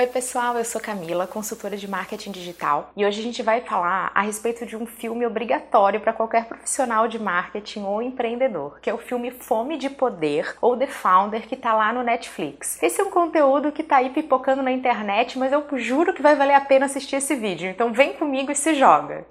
Oi, pessoal, eu sou Camila, consultora de marketing digital, e hoje a gente vai falar a respeito de um filme obrigatório para qualquer profissional de marketing ou empreendedor, que é o filme Fome de Poder ou The Founder, que tá lá no Netflix. Esse é um conteúdo que tá aí pipocando na internet, mas eu juro que vai valer a pena assistir esse vídeo, então vem comigo e se joga.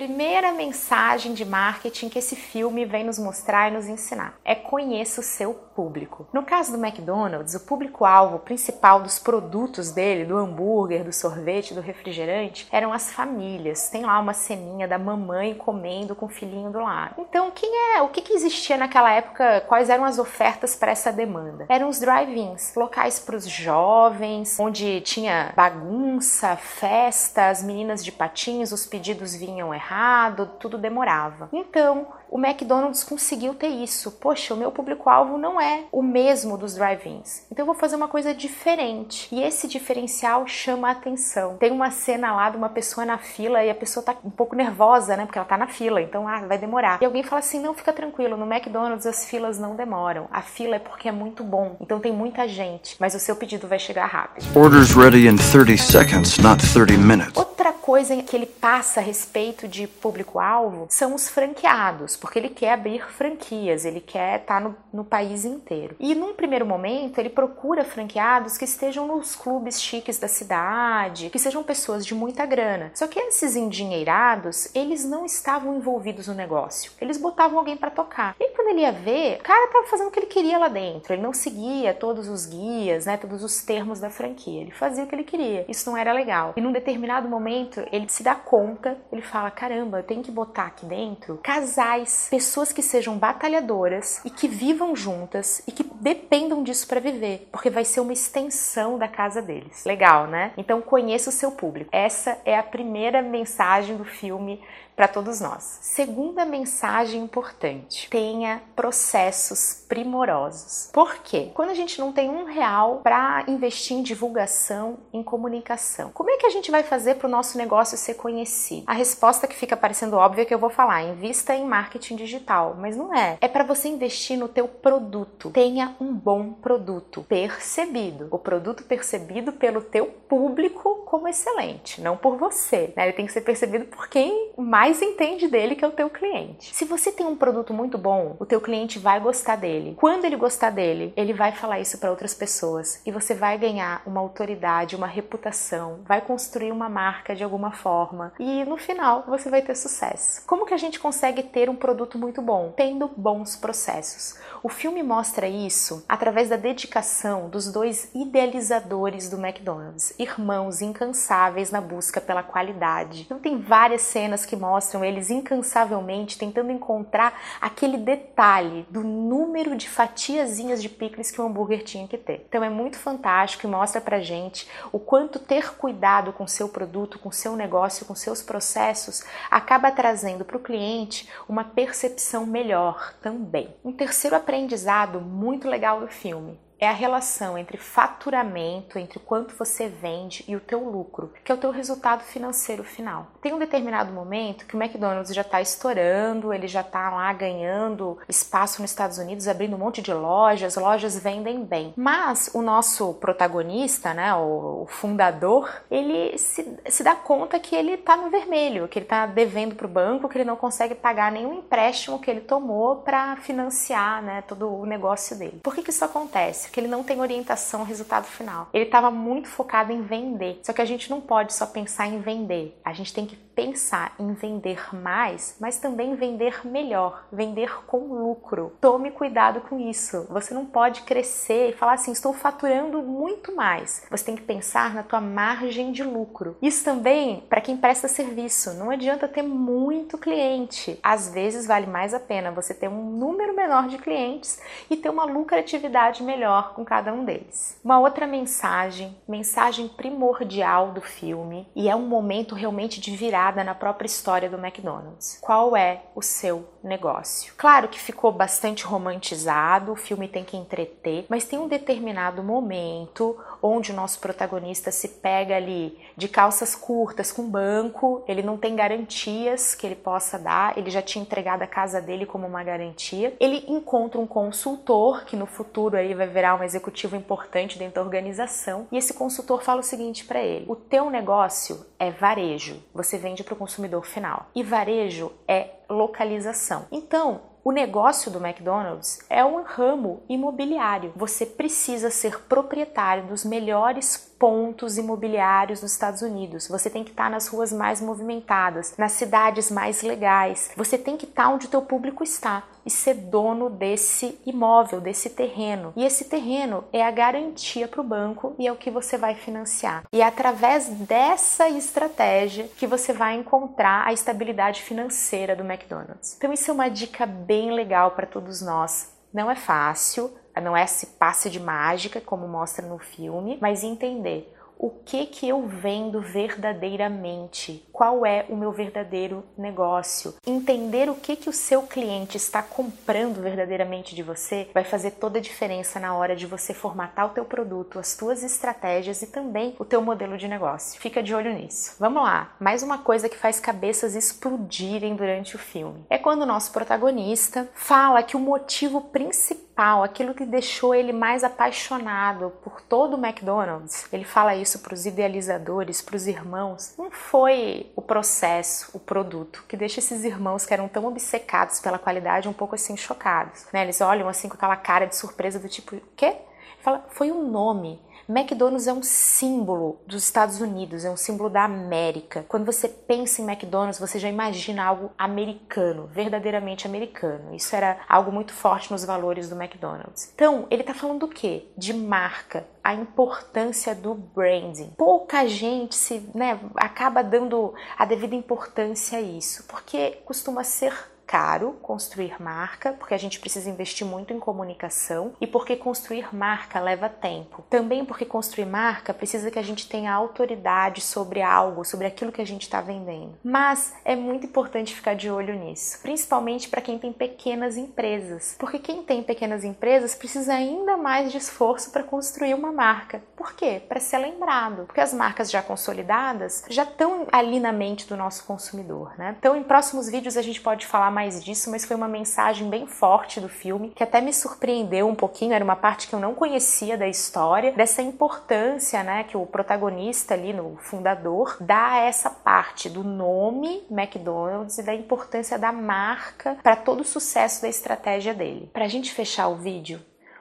Primeira mensagem de marketing que esse filme vem nos mostrar e nos ensinar. É conheça o seu público. No caso do McDonald's, o público-alvo principal dos produtos dele, do hambúrguer, do sorvete, do refrigerante, eram as famílias. Tem lá uma ceninha da mamãe comendo com o filhinho do lado. Então, quem é, o que, que existia naquela época? Quais eram as ofertas para essa demanda? Eram os drive-ins, locais para os jovens, onde tinha bagunça, festa, as meninas de patins, os pedidos vinham errado, tudo demorava. Então, o McDonald's conseguiu ter isso. Poxa, o meu público-alvo não é o mesmo dos drive-ins. Então eu vou fazer uma coisa diferente. E esse diferencial chama a atenção. Tem uma cena lá de uma pessoa na fila e a pessoa tá um pouco nervosa, né? Porque ela tá na fila, então ah, vai demorar. E alguém fala assim: não, fica tranquilo, no McDonald's as filas não demoram. A fila é porque é muito bom. Então tem muita gente, mas o seu pedido vai chegar rápido. Orders ready in 30 seconds, not 30 minutes. Outra coisa que ele passa a respeito de público-alvo são os franqueados porque ele quer abrir franquias, ele quer estar tá no, no país inteiro. E num primeiro momento, ele procura franqueados que estejam nos clubes chiques da cidade, que sejam pessoas de muita grana. Só que esses endinheirados, eles não estavam envolvidos no negócio. Eles botavam alguém para tocar. E quando ele ia ver, o cara estava fazendo o que ele queria lá dentro. Ele não seguia todos os guias, né, todos os termos da franquia. Ele fazia o que ele queria. Isso não era legal. E num determinado momento, ele se dá conta, ele fala: "Caramba, eu tenho que botar aqui dentro casais pessoas que sejam batalhadoras e que vivam juntas e que dependam disso para viver, porque vai ser uma extensão da casa deles. Legal, né? Então conheça o seu público. Essa é a primeira mensagem do filme para todos nós. Segunda mensagem importante: tenha processos primorosos. Por quê? Quando a gente não tem um real para investir em divulgação, em comunicação, como é que a gente vai fazer para o nosso negócio ser conhecido? A resposta que fica parecendo óbvia é que eu vou falar: invista em marketing digital, mas não é. É para você investir no teu produto. Tenha um bom produto percebido. O produto percebido pelo teu público como excelente, não por você. Né? Ele tem que ser percebido por quem mais mais entende dele, que é o teu cliente. Se você tem um produto muito bom, o teu cliente vai gostar dele. Quando ele gostar dele, ele vai falar isso para outras pessoas e você vai ganhar uma autoridade, uma reputação, vai construir uma marca de alguma forma e no final você vai ter sucesso. Como que a gente consegue ter um produto muito bom? Tendo bons processos. O filme mostra isso através da dedicação dos dois idealizadores do McDonald's, irmãos incansáveis na busca pela qualidade. Então tem várias cenas que mostram mostram eles incansavelmente tentando encontrar aquele detalhe do número de fatiazinhas de picles que o hambúrguer tinha que ter. Então é muito fantástico e mostra pra gente o quanto ter cuidado com seu produto, com seu negócio, com seus processos acaba trazendo para o cliente uma percepção melhor também. Um terceiro aprendizado muito legal do filme é a relação entre faturamento, entre quanto você vende e o teu lucro, que é o teu resultado financeiro final. Tem um determinado momento que o McDonald's já está estourando, ele já está lá ganhando espaço nos Estados Unidos, abrindo um monte de lojas, lojas vendem bem. Mas o nosso protagonista, né, o, fundador, ele se, se dá conta que ele está no vermelho, que ele está devendo para o banco, que ele não consegue pagar nenhum empréstimo que ele tomou para financiar né, todo o negócio dele. Por que, que isso acontece? Que ele não tem orientação resultado final. Ele estava muito focado em vender. Só que a gente não pode só pensar em vender. A gente tem que pensar em vender mais, mas também vender melhor, vender com lucro. Tome cuidado com isso. Você não pode crescer e falar assim, estou faturando muito mais. Você tem que pensar na tua margem de lucro. Isso também para quem presta serviço. Não adianta ter muito cliente. Às vezes vale mais a pena você ter um número menor de clientes e ter uma lucratividade melhor com cada um deles. Uma outra mensagem, mensagem primordial do filme, e é um momento realmente de virada na própria história do McDonald's. Qual é o seu negócio? Claro que ficou bastante romantizado, o filme tem que entreter, mas tem um determinado momento onde o nosso protagonista se pega ali de calças curtas com banco, ele não tem garantias que ele possa dar, ele já tinha entregado a casa dele como uma garantia. Ele encontra um consultor que no futuro aí vai virar um executivo importante dentro da organização, e esse consultor fala o seguinte para ele: "O teu negócio é varejo, você vende para o consumidor final. E varejo é localização. Então, o negócio do McDonald's é um ramo imobiliário. Você precisa ser proprietário dos melhores pontos imobiliários nos Estados Unidos. Você tem que estar nas ruas mais movimentadas, nas cidades mais legais. Você tem que estar onde o teu público está e ser dono desse imóvel, desse terreno. E esse terreno é a garantia para o banco e é o que você vai financiar. E é através dessa estratégia que você vai encontrar a estabilidade financeira do McDonald's. Então isso é uma dica bem legal para todos nós. Não é fácil, não é esse passe de mágica como mostra no filme, mas entender o que que eu vendo verdadeiramente, qual é o meu verdadeiro negócio. Entender o que que o seu cliente está comprando verdadeiramente de você vai fazer toda a diferença na hora de você formatar o teu produto, as tuas estratégias e também o teu modelo de negócio. Fica de olho nisso. Vamos lá, mais uma coisa que faz cabeças explodirem durante o filme. É quando o nosso protagonista fala que o motivo principal aquilo que deixou ele mais apaixonado por todo o McDonald's, ele fala isso para os idealizadores, para os irmãos, não foi o processo, o produto, que deixa esses irmãos que eram tão obcecados pela qualidade um pouco assim chocados. Né? Eles olham assim com aquela cara de surpresa do tipo, quê? Fala, foi o nome McDonald's é um símbolo dos Estados Unidos, é um símbolo da América. Quando você pensa em McDonald's, você já imagina algo americano, verdadeiramente americano. Isso era algo muito forte nos valores do McDonald's. Então, ele está falando do quê? De marca, a importância do branding. Pouca gente se, né, acaba dando a devida importância a isso, porque costuma ser caro construir marca, porque a gente precisa investir muito em comunicação e porque construir marca leva tempo. Também porque construir marca precisa que a gente tenha autoridade sobre algo, sobre aquilo que a gente está vendendo. Mas é muito importante ficar de olho nisso, principalmente para quem tem pequenas empresas, porque quem tem pequenas empresas precisa ainda mais de esforço para construir uma marca. Por quê? Para ser lembrado, porque as marcas já consolidadas já estão ali na mente do nosso consumidor, né? Então, em próximos vídeos a gente pode falar mais disso, mas foi uma mensagem bem forte do filme que até me surpreendeu um pouquinho. Era uma parte que eu não conhecia da história, dessa importância, né, que o protagonista ali, no fundador, dá a essa parte do nome McDonald's e da importância da marca para todo o sucesso da estratégia dele. Para a gente fechar o vídeo,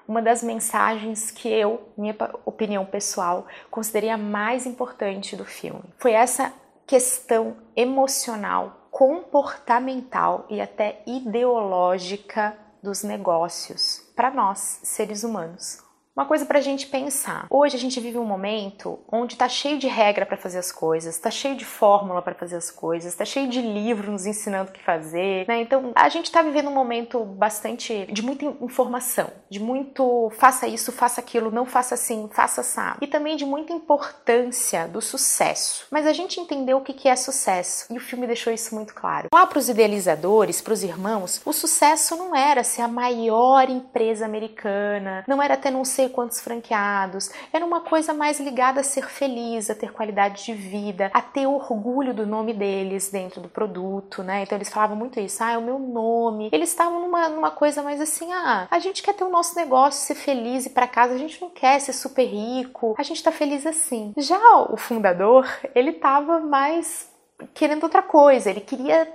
uma das mensagens que eu, minha opinião pessoal, considerei a mais importante do filme foi essa questão emocional comportamental e até ideológica dos negócios para nós, seres humanos. Uma coisa para a gente pensar. Hoje a gente vive um momento onde está cheio de regra para fazer as coisas, está cheio de fórmula para fazer as coisas, está cheio de livro nos ensinando o que fazer, né? Então a gente está vivendo um momento bastante de muita informação, de muito faça isso, faça aquilo, não faça assim, faça assim, e também de muita importância do sucesso. Mas a gente entendeu o que é sucesso e o filme deixou isso muito claro. Lá para os idealizadores, para os irmãos, o sucesso não era ser a maior empresa americana, não era ter não sei quantos franqueados. Era uma coisa mais ligada a ser feliz, a ter qualidade de vida, a ter orgulho do nome deles dentro do produto, né? Então eles falavam muito isso, ah, é o meu nome. Eles estavam numa, numa coisa mais assim, ah, a gente quer ter o nosso negócio, ser feliz e para casa, a gente não quer ser super rico, a gente tá feliz assim. Já o fundador, ele tava mais querendo outra coisa, ele queria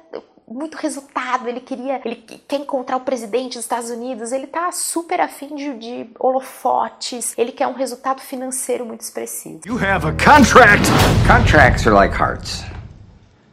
muito resultado, ele queria, ele quer encontrar o presidente dos Estados Unidos, ele tá super afim de, de holofotes, ele quer um resultado financeiro muito expressivo. You have a contract. Contracts are like hearts.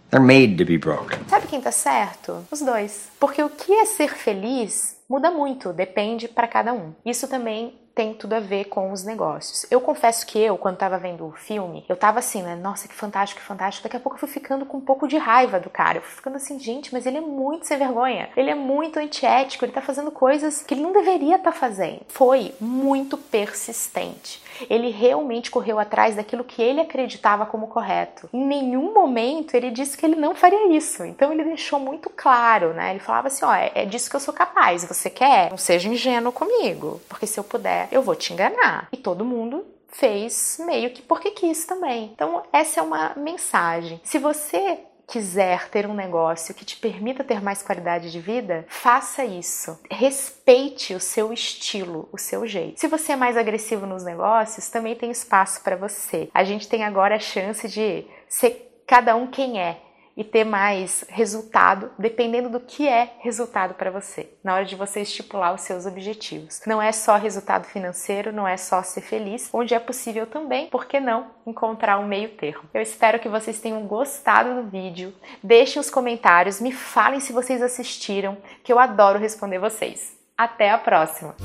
They're made to be broken. Sabe quem tá certo? Os dois. Porque o que é ser feliz muda muito, depende para cada um. Isso também tem tudo a ver com os negócios. Eu confesso que eu, quando tava vendo o filme, eu tava assim, né? Nossa, que fantástico, que fantástico. Daqui a pouco eu fui ficando com um pouco de raiva do cara. Eu fui ficando assim, gente, mas ele é muito sem vergonha. Ele é muito antiético, ele tá fazendo coisas que ele não deveria estar tá fazendo. Foi muito persistente. Ele realmente correu atrás daquilo que ele acreditava como correto. Em nenhum momento ele disse que ele não faria isso. Então ele deixou muito claro, né? Ele falava assim: ó, é, é disso que eu sou capaz. Você quer? Não seja ingênuo comigo, porque se eu puder, eu vou te enganar. E todo mundo fez meio que porque quis também. Então, essa é uma mensagem. Se você quiser ter um negócio que te permita ter mais qualidade de vida, faça isso. Respeite o seu estilo, o seu jeito. Se você é mais agressivo nos negócios, também tem espaço para você. A gente tem agora a chance de ser cada um quem é e ter mais resultado, dependendo do que é resultado para você, na hora de você estipular os seus objetivos. Não é só resultado financeiro, não é só ser feliz, onde é possível também, por que não, encontrar um meio termo. Eu espero que vocês tenham gostado do vídeo. Deixem os comentários, me falem se vocês assistiram, que eu adoro responder vocês. Até a próxima!